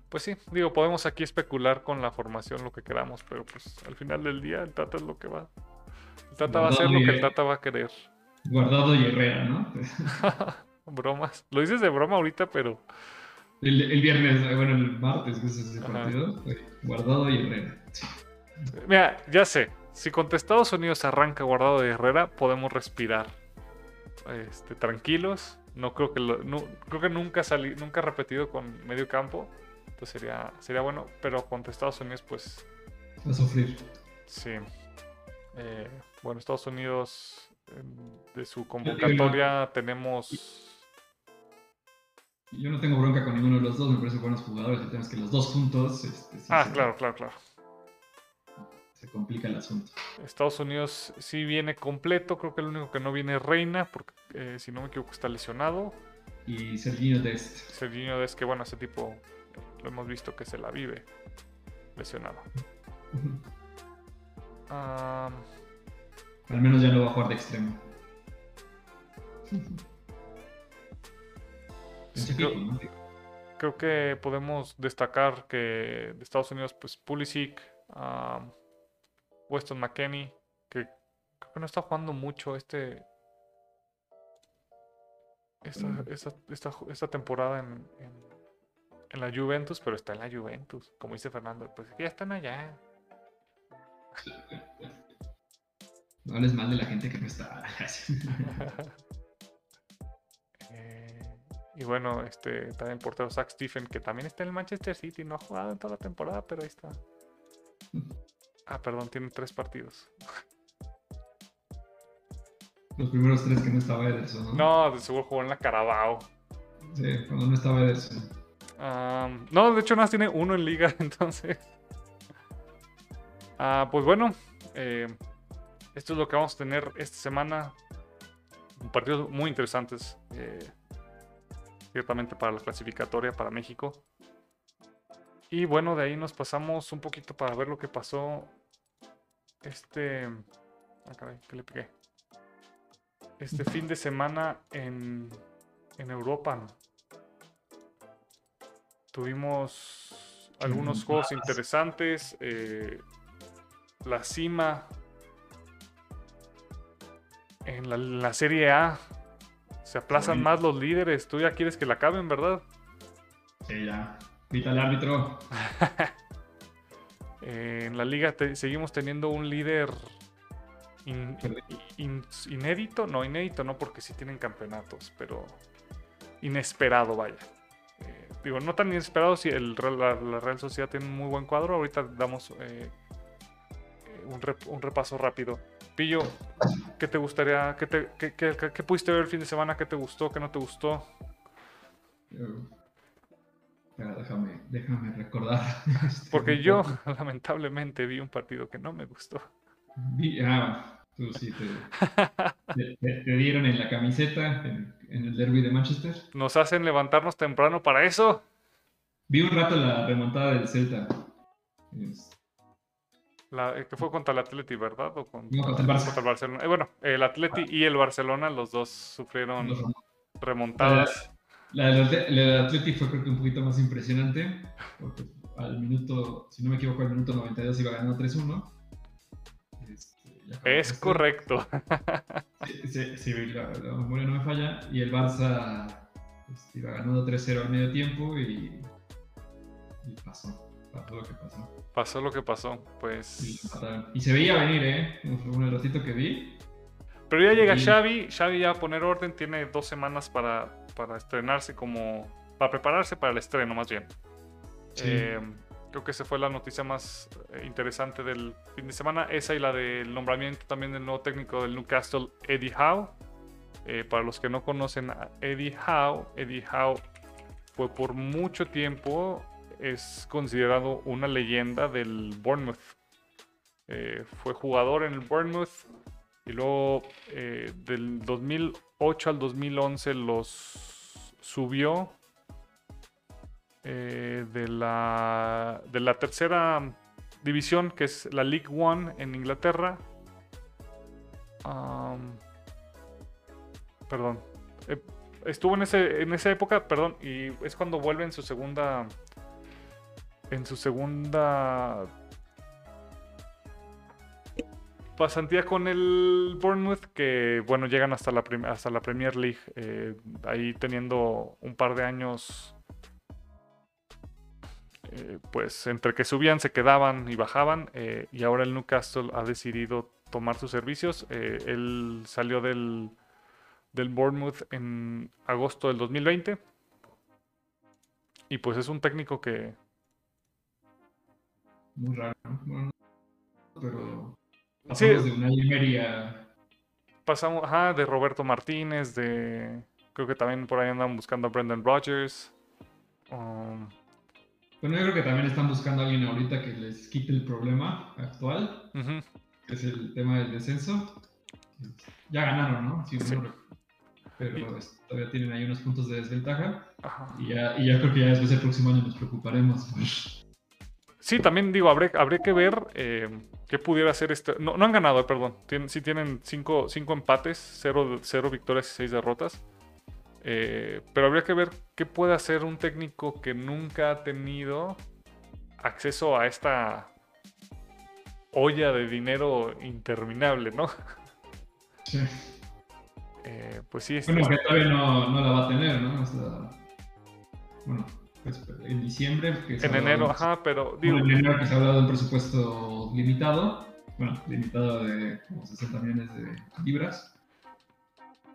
Pues sí, digo, podemos aquí especular con la formación lo que queramos, pero pues al final del día el Tata es lo que va. El Tata va a hacer lo que el Tata va a querer. Guardado y Herrera, ¿no? Bromas. Lo dices de broma ahorita, pero. El, viernes, bueno, el martes, que es ese partido. Guardado y Herrera. Mira, ya sé. Si contra Estados Unidos arranca Guardado y Herrera, podemos respirar. Este, tranquilos. No creo que no, creo que nunca salí, nunca repetido con medio campo. Entonces sería, sería bueno, pero contra Estados Unidos, pues. Va a sufrir. Sí. Eh, bueno, Estados Unidos, de su convocatoria, tenemos. Yo no tengo bronca con ninguno de los dos, me parecen buenos jugadores. El tema es que los dos juntos. Este, ah, claro, claro, claro. se complica el asunto. Estados Unidos sí viene completo, creo que el único que no viene es Reina, porque eh, si no me equivoco está lesionado. Y Serginho Dest. Serginho Dest, que bueno, ese tipo lo hemos visto que se la vive lesionado. Al menos ya no va a jugar de extremo. creo, que podemos destacar que de Estados Unidos, pues Pulisic, Weston McKenney, que creo que no está jugando mucho este esta, temporada en, en, la Juventus, pero está en la Juventus, como dice Fernando, pues ya están allá. No hables mal de la gente que no está. Y bueno, este también portero Zach Stephen, que también está en el Manchester City, no ha jugado en toda la temporada, pero ahí está. Ah, perdón, tiene tres partidos. Los primeros tres que no estaba Ederson, ¿no? No, de seguro jugó en la Carabao. Sí, cuando no estaba Ederson. no, de hecho nada más tiene uno en liga, entonces. Ah, pues bueno, eh, esto es lo que vamos a tener esta semana. Partidos muy interesantes, eh, ciertamente para la clasificatoria para México. Y bueno, de ahí nos pasamos un poquito para ver lo que pasó. Este. Ah, caray, ¿qué le pegué? Este fin de semana en, en Europa. Tuvimos algunos juegos interesantes. Eh, la cima en la, Serie A. Se aplazan más los líderes. Tú ya quieres que la acaben, ¿verdad? Sí, ya. Pita el árbitro. en la liga seguimos teniendo un líder inédito. No, inédito no, porque sí tienen campeonatos, pero inesperado, vaya. Eh, digo, no tan inesperado si el, la, Real Sociedad tiene un muy buen cuadro. Ahorita damos eh, un, repaso rápido. Pillo, ¿qué te gustaría, qué, te, qué, pudiste ver el fin de semana? ¿Qué te gustó, qué no te gustó? déjame, déjame recordar. Este, Porque yo, lamentablemente, vi un partido que no me gustó. ah, tú sí, te, te, dieron en la camiseta en, el derby de Manchester. ¿Nos hacen levantarnos temprano para eso? Vi un rato la remontada del Celta. La, eh, que fue contra el Atleti, ¿verdad? O contra, no, contra, el, Barcelona. Eh, bueno, el Atleti y el Barcelona, los dos sufrieron remontadas. La, del Atleti fue creo que un poquito más impresionante, porque al minuto, si no me equivoco, al minuto 92 iba ganando 3-1. Este, es correcto. Sí, sí, la, memoria no me falla. Y el Barça este, iba ganando 3-0 al medio tiempo y, y pasó. Pasó lo que pasó. Pasó lo que pasó, pues. y se veía venir, ¿eh? Un ratito que vi. Pero ya llega Xavi, Xavi ya a poner orden, tiene dos semanas para, para estrenarse como. para prepararse para el estreno, más bien. Eh, creo que esa fue la noticia más eh, interesante del fin de semana. Esa y la del nombramiento también del nuevo técnico del Newcastle, Eddie Howe. Eh, para los que no conocen a Eddie Howe, Eddie Howe fue por mucho tiempo es considerado una leyenda del Bournemouth. Eh, fue jugador en el Bournemouth y luego eh, del 2008 al 2011 los subió eh, de, la, de la tercera división que es la League One en Inglaterra. perdón. estuvo en, ese, en esa época, perdón, y es cuando vuelve en su segunda en su segunda pasantía con el Bournemouth, que bueno, llegan hasta la, hasta la Premier League, eh, ahí teniendo un par de años, eh, pues entre que subían, se quedaban y bajaban, eh, y ahora el Newcastle ha decidido tomar sus servicios. él salió del, del Bournemouth en agosto del 2020. Y pues es un técnico que, muy raro, ¿no? pero pasamos de una Pasamos, ajá, de Roberto Martínez, de... Creo que también por ahí andan buscando a Brendan Rodgers. Um, Bueno, yo creo que también están buscando a alguien ahorita que les quite el problema actual, que es el tema del descenso. Ya ganaron, ¿no? Sí, pero pues, todavía tienen ahí unos puntos de desventaja. Y ya, y ya, creo que ya después del próximo año nos preocuparemos. Sí, también digo, habría, que ver eh, qué pudiera hacer este. No, no han ganado, perdón. Tienen, sí tienen cinco, cinco empates, cero, cero victorias y seis derrotas. Eh, pero habría que ver qué puede hacer un técnico que nunca ha tenido acceso a esta olla de dinero interminable, ¿no? Sí. Eh, pues sí. Bueno, que todavía no, no, la va a tener, ¿no? bueno, pues en diciembre. en enero, ajá, pero. Digo, en enero que se ha hablado de un presupuesto limitado. Bueno, limitado de como 60 millones de libras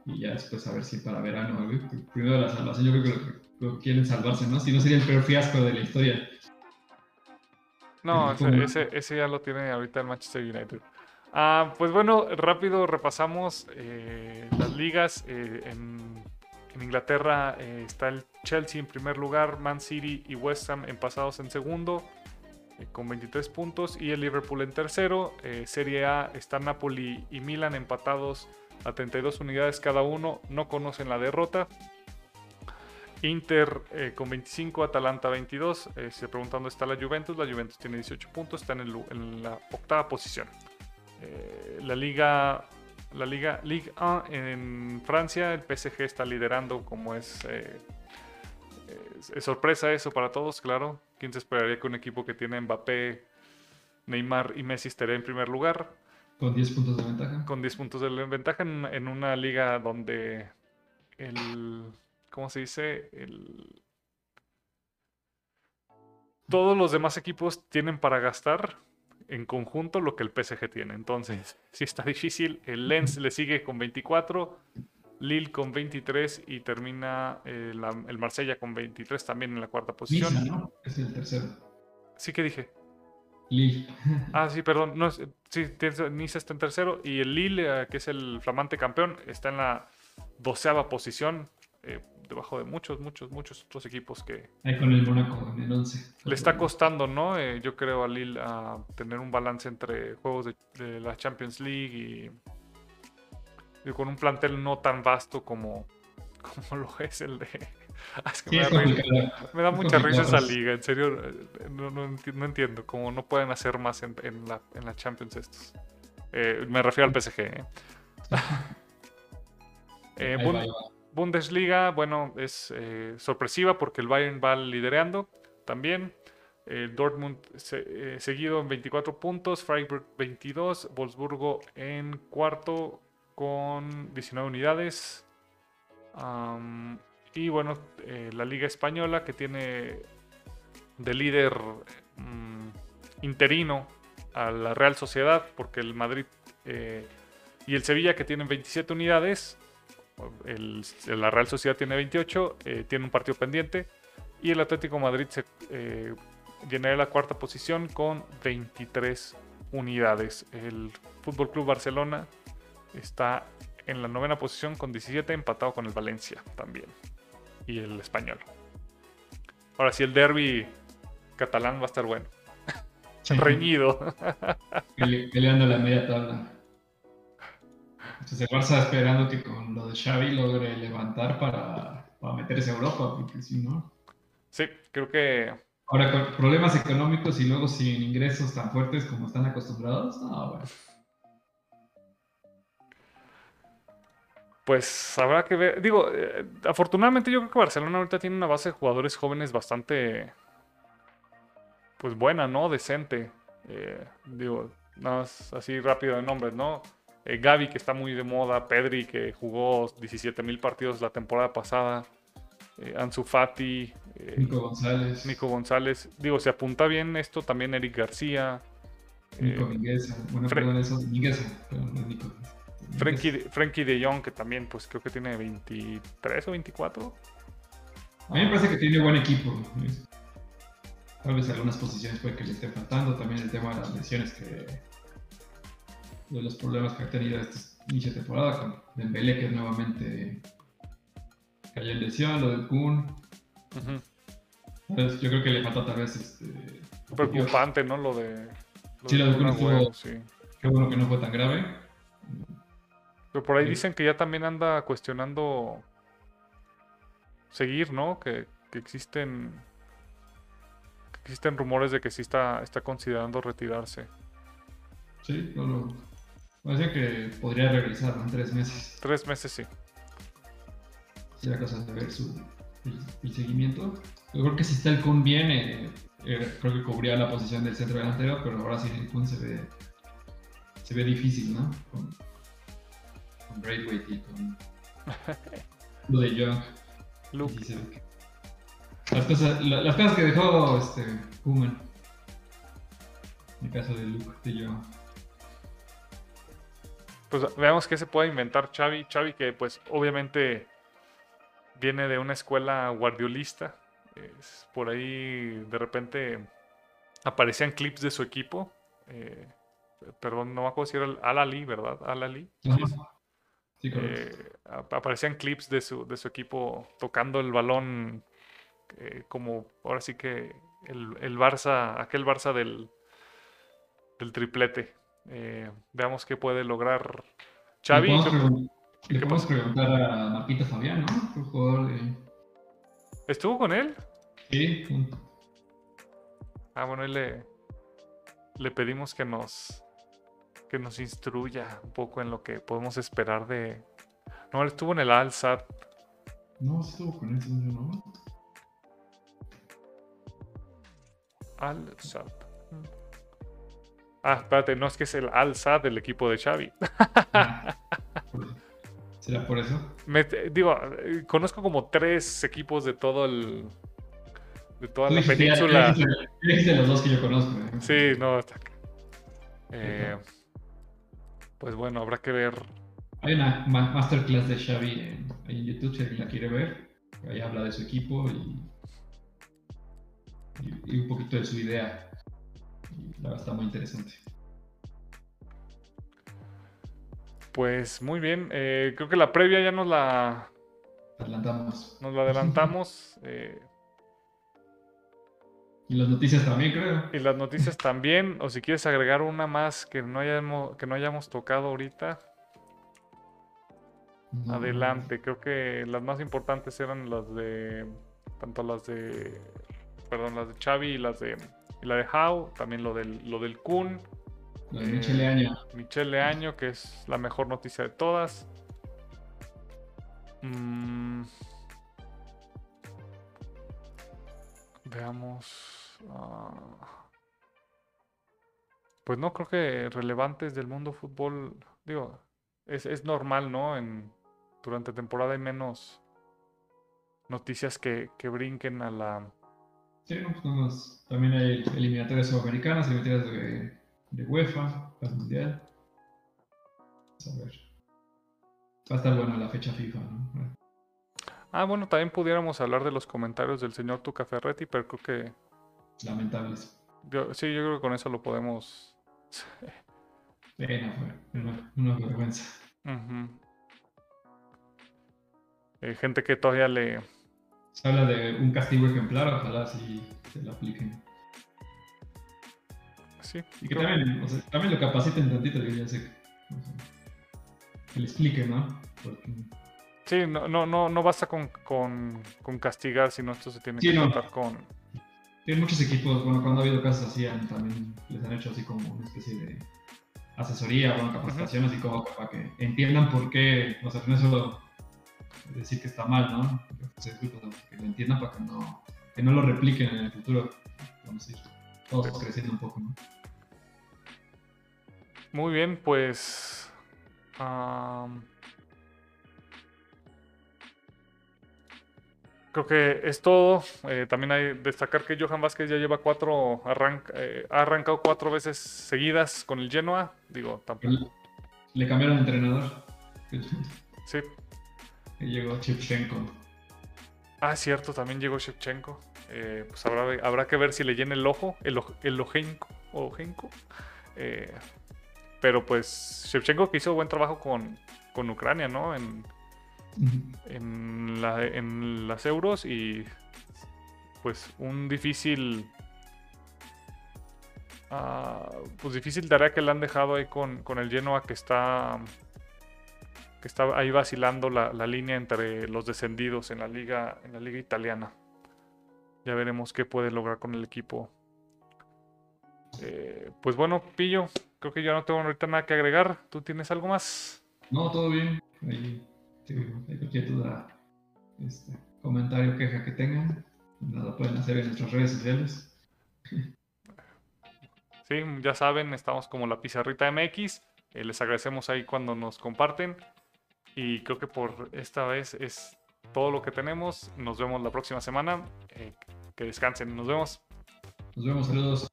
y ya después a ver si para verano, primero la salvación, yo creo que, quieren salvarse, ¿no? Si no sería el peor fiasco de la historia. No, ese, ese, ya lo tiene ahorita el Manchester United. Ah, pues bueno, rápido repasamos eh, las ligas. Eh, en, Inglaterra eh, está el Chelsea en primer lugar, Man City y West Ham empasados en segundo con 23 puntos y el Liverpool en tercero. Serie A está Napoli y Milan empatados a 32 unidades cada uno, no conocen la derrota. Inter eh, con 25, Atalanta 22. Eh, se preguntan dónde está la Juventus. La Juventus tiene 18 puntos, está en, la octava posición. Eh, la Liga, la Liga Ligue 1 en Francia, el PSG está liderando, como es, es, sorpresa eso para todos, claro. ¿Quién se esperaría que un equipo que tiene Mbappé, Neymar y Messi estaría en primer lugar? Con 10 puntos de ventaja. Con 10 puntos de ventaja en, una liga donde el. ¿Cómo se dice? El. Todos los demás equipos tienen para gastar en conjunto lo que el PSG tiene. Entonces, si está difícil. El Lens le sigue con 24. Lille con 23 y termina eh, el Marsella con 23 también en la cuarta posición. ¿no? Es el tercero. Sí que dije. Lille. Ah, sí, perdón. No, sí, Nice está en tercero. Y el Lille, eh, que es el flamante campeón, está en la doceava posición. Eh, debajo de muchos, muchos, muchos otros equipos que... Ahí con el Mónaco en el 11. Le está costando, ¿no? Yo creo a Lille a tener un balance entre juegos de, la Champions League y, con un plantel no tan vasto como, como lo es el de, me, da mucha risa esa liga, en serio, no, entiendo cómo no pueden hacer más en, la, Champions estos. Eh, me refiero al PSG. ¿eh? Eh, Bundesliga, bueno, es sorpresiva porque el Bayern va liderando también. Dortmund seguido en 24 puntos, Freiburg 22, Wolfsburgo en cuarto con 19 unidades. Y bueno, eh, la Liga Española que tiene de líder mm, interino a la Real Sociedad, porque el Madrid eh, y el Sevilla que tienen 27 unidades, la Real Sociedad tiene 28, eh, tiene un partido pendiente, y el Atlético Madrid se llenaría la cuarta posición con 23 unidades. El Fútbol Club Barcelona está en la novena posición con 17, empatado con el Valencia también y el español. Ahora sí, el derby catalán va a estar bueno. Reñido. Peleando la media tabla. Entonces el Barça esperando que con lo de Xavi logre levantar para, para meterse a Europa, porque si no... Sí, creo que... Ahora, con problemas económicos y luego sin ingresos tan fuertes como están acostumbrados, no, bueno. Pues habrá que ver. Digo, eh, afortunadamente yo creo que Barcelona ahorita tiene una base de jugadores jóvenes bastante, pues buena, ¿no? Decente. Eh, digo, nada más así rápido de nombres, ¿no? Eh, Gaby, que está muy de moda, Pedri, que jugó 17 mil partidos la temporada pasada, Ansu Fati, Nico González. Nico González. Digo, se apunta bien esto también Eric García. Nico Mingueza. Bueno, perdón, eso, Mingueza, Nico. Frankie, de Jong, que también pues creo que tiene 23 o 24. A mí me parece que tiene buen equipo. Tal vez algunas posiciones puede que le esté faltando. También el tema de las lesiones que. de los problemas que ha tenido esta inicio de temporada con Dembélé que nuevamente cayó en lesión, lo del Kun. Yo creo que le falta tal vez este. Preocupante, ¿no? Lo de. sí, lo de Kun estuvo. Sí. Qué bueno que no fue tan grave. Pero por ahí dicen que ya también anda cuestionando seguir, ¿no? Que, existen que existen rumores de que sí está, está considerando retirarse. Sí, no lo. Parece que podría regresar en tres meses. Tres meses, sí. Si la cosa de ver su, el, seguimiento. Yo creo que si está el Kun bien, eh, eh, creo que cubría la posición del centro delantero, pero ahora sí el Kun se ve, se ve difícil, ¿no? Con, con Braithwaite y con lo de Young. Las cosas, las cosas que dejó este En el caso de Luke de Young. Pues veamos qué se puede inventar Xavi. Xavi que pues obviamente viene de una escuela guardiolista. por ahí de repente aparecían clips de su equipo. Eh, perdón, no me acuerdo si era Al-Ali, ¿verdad? Al-Ali. Eh, aparecían clips de su, de su equipo tocando el balón eh, como ahora sí que el, el, Barça, aquel Barça del, del triplete. Eh, veamos qué puede lograr Xavi. Le podemos preguntar a Marquito Fabián, ¿no? jugador ¿Estuvo con él? Sí. Ah, bueno, le, le pedimos que nos, que nos instruya un poco en lo que podemos esperar de. No, él estuvo en el Al-Sad. No, estuvo con él, ¿no? Al-Sad. Ah, espérate, no es que es el Al-Sad del equipo de Xavi. ¿Será por eso? digo, conozco como tres equipos de todo el. de toda la península. De los dos que yo conozco. ¿eh? Sí, no, está. Eh, pues bueno, habrá que ver. Hay una masterclass de Xavi en, en YouTube si alguien la quiere ver. Ahí habla de su equipo y, y, un poquito de su idea. Y la verdad está muy interesante. Pues muy bien. Eh, creo que la previa ya nos la adelantamos. Nos la adelantamos. Eh, y las noticias también, creo. Y las noticias también. O si quieres agregar una más que no hayamos, que no hayamos tocado ahorita. Adelante. Creo que las más importantes eran las de. Tanto las de. Perdón, las de Xavi y las de. Y la de How. También lo del, lo del Kun. de Michelle Año. Michelle Año, que es la mejor noticia de todas. Mm. Veamos. Ah, pues no creo que relevantes del mundo fútbol, digo, es, normal, ¿no? En, durante temporada hay menos noticias que, brinquen a la... Sí, pues también hay eliminatorias sudamericanas, eliminatorias de, de UEFA, el Mundial. a ver. Va a estar buena la fecha FIFA, ¿no? Ah, bueno, también pudiéramos hablar de los comentarios del señor Tuca Ferretti, pero creo que lamentables. sí, yo creo que con eso lo podemos. Pena, fue una, vergüenza. gente que todavía le. Se habla de un castigo ejemplar, ojalá si se lo apliquen. Sí. Y que también, también lo capaciten tantito, que ya sé. Que le expliquen, ¿no? Sí, no, no, no, no basta con, con, con castigar, sino esto se tiene que tratar con tienen muchos equipos, bueno, cuando ha habido casos así, también les han hecho así como una especie de asesoría, bueno, capacitación, así como para que entiendan por qué, o sea, no es solo decir que está mal, ¿no? Que lo entiendan para que no, que no lo repliquen en el futuro. Vamos a ir todos creciendo un poco, ¿no? Muy bien, pues Creo que es todo. Eh, también hay destacar que Johan Vázquez ya lleva cuatro, eh, ha arrancado cuatro veces seguidas con el Genoa. Digo, tampoco. Le cambiaron de entrenador. Sí. Y llegó Shevchenko. Ah, cierto, también llegó Shevchenko. Eh, pues habrá, habrá, que ver si le llena el ojo, el, el ojenko. ojenko. pero pues Shevchenko que hizo buen trabajo con, con Ucrania, ¿no? En, en, la, en las euros y pues un difícil Ah, pues difícil tarea que le han dejado ahí con, el Genoa que está que está ahí vacilando la, línea entre los descendidos en la liga en la liga italiana. Ya veremos qué puede lograr con el equipo. Eh, pues bueno, Pillo, creo que ya no tengo ahorita nada que agregar. ¿Tú tienes algo más? No, todo bien. Ahí, cualquier duda, este, comentario, queja que tengan, nada pueden hacer en nuestras redes sociales. Sí, ya saben, estamos como la pizarrita MX. Eh, les agradecemos ahí cuando nos comparten. Y creo que por esta vez es todo lo que tenemos. Nos vemos la próxima semana. Eh, que descansen. Nos vemos. Nos vemos, saludos.